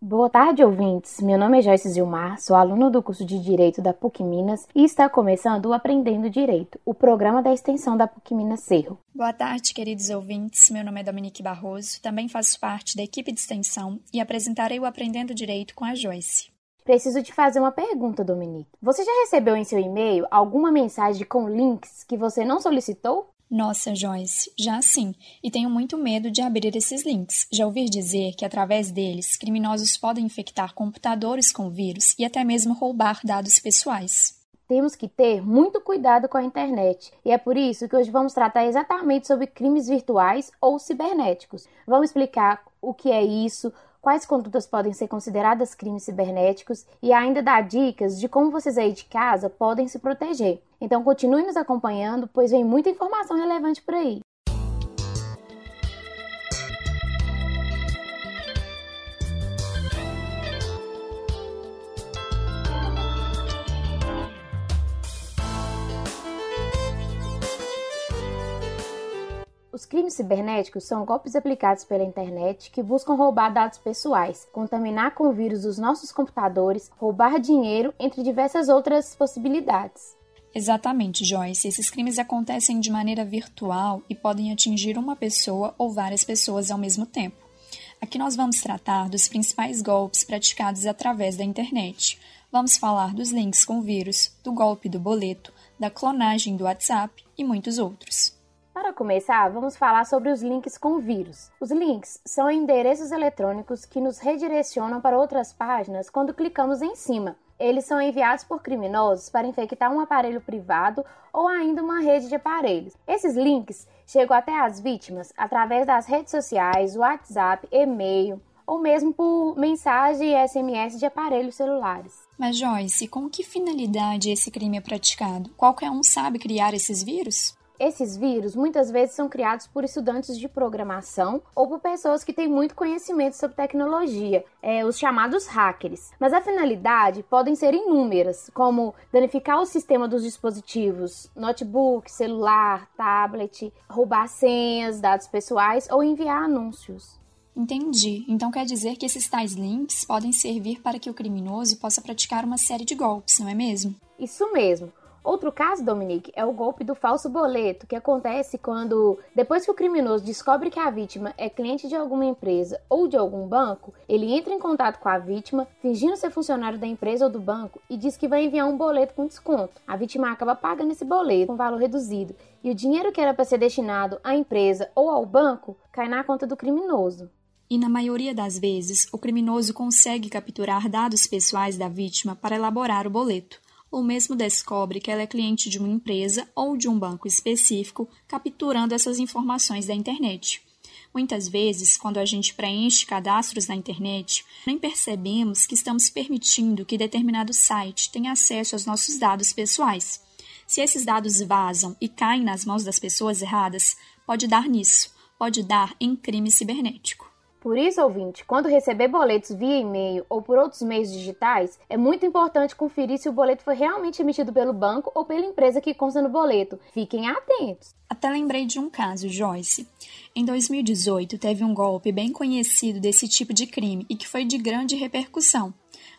Boa tarde, ouvintes. Meu nome é Joyce Zilmar, sou aluna do curso de Direito da PUC Minas e está começando o Aprendendo Direito, o programa da extensão da PUC Minas Cerro. Boa tarde, queridos ouvintes. Meu nome é Dominique Barroso, também faço parte da equipe de extensão e apresentarei o Aprendendo Direito com a Joyce. Preciso te fazer uma pergunta, Dominique. Você já recebeu em seu e-mail alguma mensagem com links que você não solicitou? Nossa, Joyce, já sim, e tenho muito medo de abrir esses links. Já ouvi dizer que através deles, criminosos podem infectar computadores com vírus e até mesmo roubar dados pessoais. Temos que ter muito cuidado com a internet, e é por isso que hoje vamos tratar exatamente sobre crimes virtuais ou cibernéticos. Vamos explicar o que é isso, quais condutas podem ser consideradas crimes cibernéticos e ainda dar dicas de como vocês aí de casa podem se proteger. Então continue nos acompanhando, pois vem muita informação relevante por aí. Crimes cibernéticos são golpes aplicados pela internet que buscam roubar dados pessoais, contaminar com vírus os nossos computadores, roubar dinheiro, entre diversas outras possibilidades. Exatamente, Joyce. Esses crimes acontecem de maneira virtual e podem atingir uma pessoa ou várias pessoas ao mesmo tempo. Aqui nós vamos tratar dos principais golpes praticados através da internet. Vamos falar dos links com vírus, do golpe do boleto, da clonagem do WhatsApp e muitos outros. Para começar, vamos falar sobre os links com vírus. Os links são endereços eletrônicos que nos redirecionam para outras páginas quando clicamos em cima. Eles são enviados por criminosos para infectar um aparelho privado ou ainda uma rede de aparelhos. Esses links chegam até as vítimas através das redes sociais, WhatsApp, e-mail ou mesmo por mensagem e SMS de aparelhos celulares. Mas Joyce, com que finalidade esse crime é praticado? Qualquer um sabe criar esses vírus? Esses vírus muitas vezes são criados por estudantes de programação ou por pessoas que têm muito conhecimento sobre tecnologia, é, os chamados hackers. Mas a finalidade podem ser inúmeras, como danificar o sistema dos dispositivos, notebook, celular, tablet, roubar senhas, dados pessoais ou enviar anúncios. Entendi. Então quer dizer que esses tais links podem servir para que o criminoso possa praticar uma série de golpes, não é mesmo? Isso mesmo. Outro caso, Dominique, é o golpe do falso boleto, que acontece quando, depois que o criminoso descobre que a vítima é cliente de alguma empresa ou de algum banco, ele entra em contato com a vítima, fingindo ser funcionário da empresa ou do banco, e diz que vai enviar um boleto com desconto. A vítima acaba pagando esse boleto com valor reduzido, e o dinheiro que era para ser destinado à empresa ou ao banco cai na conta do criminoso. E na maioria das vezes, o criminoso consegue capturar dados pessoais da vítima para elaborar o boleto ou mesmo descobre que ela é cliente de uma empresa ou de um banco específico, capturando essas informações da internet. Muitas vezes, quando a gente preenche cadastros na internet, nem percebemos que estamos permitindo que determinado site tenha acesso aos nossos dados pessoais. Se esses dados vazam e caem nas mãos das pessoas erradas, pode dar nisso, pode dar em crime cibernético. Por isso, ouvinte, quando receber boletos via e-mail ou por outros meios digitais, é muito importante conferir se o boleto foi realmente emitido pelo banco ou pela empresa que consta no boleto. Fiquem atentos. Até lembrei de um caso, Joyce. Em 2018, teve um golpe bem conhecido desse tipo de crime e que foi de grande repercussão.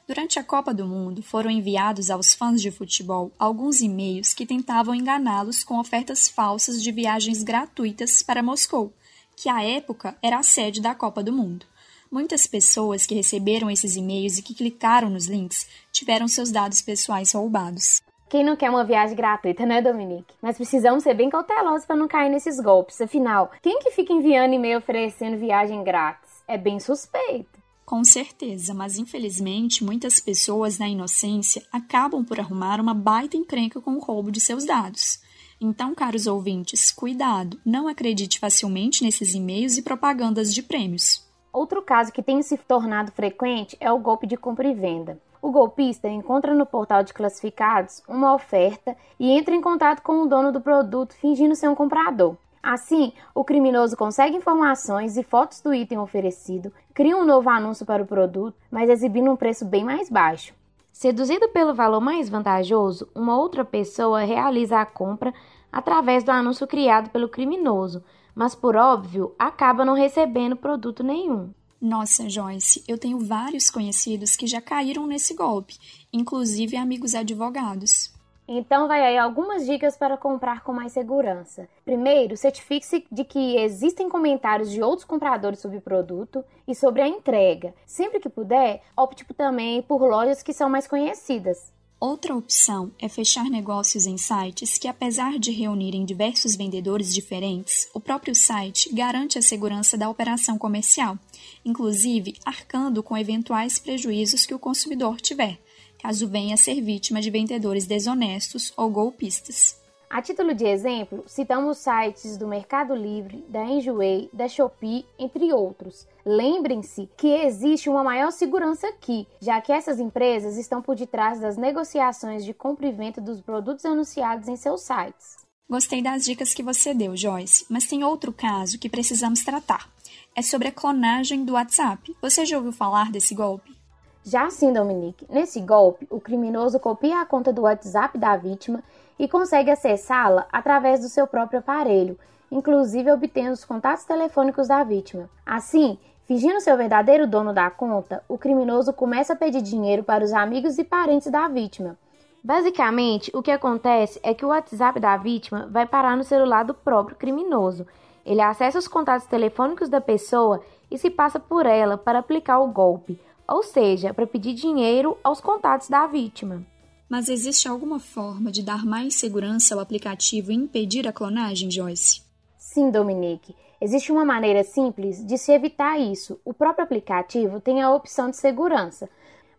Durante a Copa do Mundo, foram enviados aos fãs de futebol alguns e-mails que tentavam enganá-los com ofertas falsas de viagens gratuitas para Moscou que à época era a sede da Copa do Mundo. Muitas pessoas que receberam esses e-mails e que clicaram nos links tiveram seus dados pessoais roubados. Quem não quer uma viagem gratuita, né, Dominique? Mas precisamos ser bem cautelosos para não cair nesses golpes. Afinal, quem que fica enviando e-mail oferecendo viagem grátis? É bem suspeito. Com certeza, mas infelizmente muitas pessoas, na inocência, acabam por arrumar uma baita encrenca com o roubo de seus dados. Então, caros ouvintes, cuidado, não acredite facilmente nesses e-mails e propagandas de prêmios. Outro caso que tem se tornado frequente é o golpe de compra e venda. O golpista encontra no portal de classificados uma oferta e entra em contato com o dono do produto fingindo ser um comprador. Assim, o criminoso consegue informações e fotos do item oferecido, cria um novo anúncio para o produto, mas exibindo um preço bem mais baixo. Seduzido pelo valor mais vantajoso, uma outra pessoa realiza a compra através do anúncio criado pelo criminoso, mas por óbvio acaba não recebendo produto nenhum. Nossa, Joyce, eu tenho vários conhecidos que já caíram nesse golpe, inclusive amigos advogados. Então vai aí algumas dicas para comprar com mais segurança. Primeiro, certifique-se de que existem comentários de outros compradores sobre o produto e sobre a entrega. Sempre que puder, opte também por lojas que são mais conhecidas. Outra opção é fechar negócios em sites que, apesar de reunirem diversos vendedores diferentes, o próprio site garante a segurança da operação comercial, inclusive arcando com eventuais prejuízos que o consumidor tiver caso venha a ser vítima de vendedores desonestos ou golpistas. A título de exemplo, citamos sites do Mercado Livre, da Enjoei, da Shopee, entre outros. Lembrem-se que existe uma maior segurança aqui, já que essas empresas estão por detrás das negociações de compra e venda dos produtos anunciados em seus sites. Gostei das dicas que você deu, Joyce, mas tem outro caso que precisamos tratar. É sobre a clonagem do WhatsApp. Você já ouviu falar desse golpe? Já assim, Dominique, nesse golpe, o criminoso copia a conta do WhatsApp da vítima e consegue acessá-la através do seu próprio aparelho, inclusive obtendo os contatos telefônicos da vítima. Assim, fingindo ser o verdadeiro dono da conta, o criminoso começa a pedir dinheiro para os amigos e parentes da vítima. Basicamente, o que acontece é que o WhatsApp da vítima vai parar no celular do próprio criminoso. Ele acessa os contatos telefônicos da pessoa e se passa por ela para aplicar o golpe ou seja, para pedir dinheiro aos contatos da vítima. Mas existe alguma forma de dar mais segurança ao aplicativo e impedir a clonagem, Joyce? Sim, Dominique. Existe uma maneira simples de se evitar isso. O próprio aplicativo tem a opção de segurança.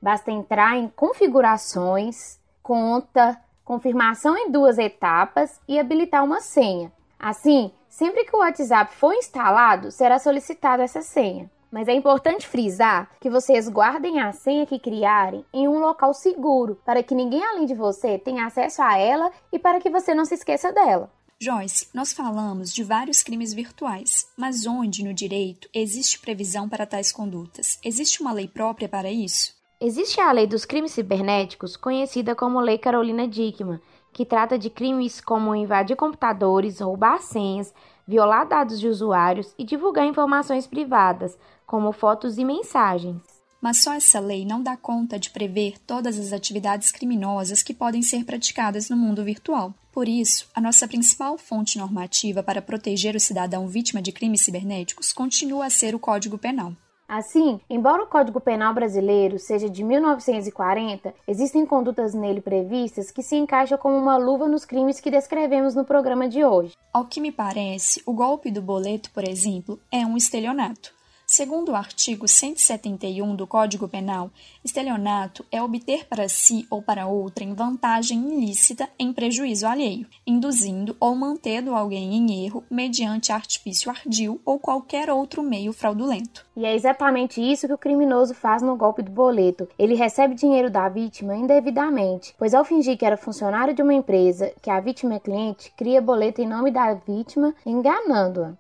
Basta entrar em configurações, conta, confirmação em duas etapas e habilitar uma senha. Assim, sempre que o WhatsApp for instalado, será solicitada essa senha. Mas é importante frisar que vocês guardem a senha que criarem em um local seguro, para que ninguém além de você tenha acesso a ela e para que você não se esqueça dela. Joyce, nós falamos de vários crimes virtuais, mas onde no direito existe previsão para tais condutas? Existe uma lei própria para isso? Existe a Lei dos Crimes Cibernéticos, conhecida como Lei Carolina Dickmann, que trata de crimes como invadir computadores, roubar senhas, violar dados de usuários e divulgar informações privadas, como fotos e mensagens. Mas só essa lei não dá conta de prever todas as atividades criminosas que podem ser praticadas no mundo virtual. Por isso, a nossa principal fonte normativa para proteger o cidadão vítima de crimes cibernéticos continua a ser o Código Penal. Assim, embora o Código Penal brasileiro seja de 1940, existem condutas nele previstas que se encaixam como uma luva nos crimes que descrevemos no programa de hoje. Ao que me parece, o golpe do boleto, por exemplo, é um estelionato. Segundo o artigo 171 do Código Penal, estelionato é obter para si ou para outrem vantagem ilícita em prejuízo alheio, induzindo ou mantendo alguém em erro mediante artifício ardil ou qualquer outro meio fraudulento. E é exatamente isso que o criminoso faz no golpe do boleto. Ele recebe dinheiro da vítima indevidamente, pois ao fingir que era funcionário de uma empresa, que a vítima é cliente, cria boleto em nome da vítima, enganando-a.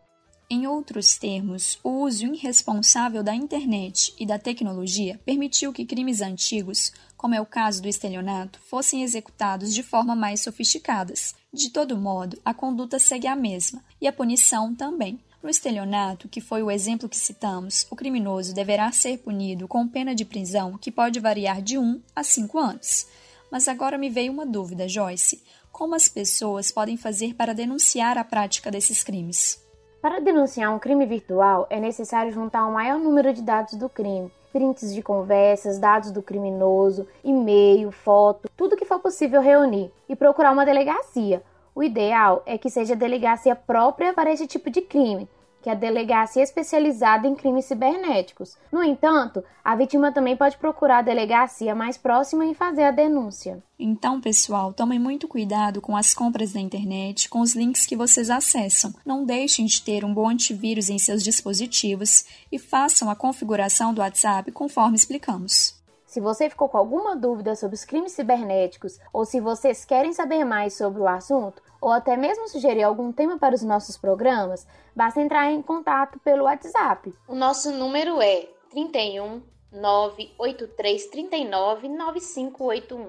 Em outros termos, o uso irresponsável da internet e da tecnologia permitiu que crimes antigos, como é o caso do estelionato, fossem executados de forma mais sofisticadas. De todo modo, a conduta segue a mesma, e a punição também. No estelionato, que foi o exemplo que citamos, o criminoso deverá ser punido com pena de prisão que pode variar de 1 a 5 anos. Mas agora me veio uma dúvida, Joyce: como as pessoas podem fazer para denunciar a prática desses crimes? Para denunciar um crime virtual, é necessário juntar o maior número de dados do crime, prints de conversas, dados do criminoso, e-mail, foto, tudo que for possível reunir e procurar uma delegacia. O ideal é que seja a delegacia própria para esse tipo de crime, que é a delegacia especializada em crimes cibernéticos. No entanto, a vítima também pode procurar a delegacia mais próxima e fazer a denúncia. Então, pessoal, tomem muito cuidado com as compras na internet, com os links que vocês acessam. Não deixem de ter um bom antivírus em seus dispositivos e façam a configuração do WhatsApp conforme explicamos. Se você ficou com alguma dúvida sobre os crimes cibernéticos ou se vocês querem saber mais sobre o assunto, ou até mesmo sugerir algum tema para os nossos programas, basta entrar em contato pelo WhatsApp. O nosso número é 31 983 39 9581.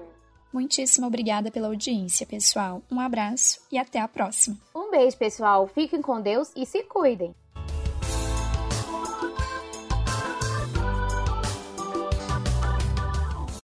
Muitíssimo obrigada pela audiência, pessoal. Um abraço e até a próxima. Um beijo, pessoal. Fiquem com Deus e se cuidem.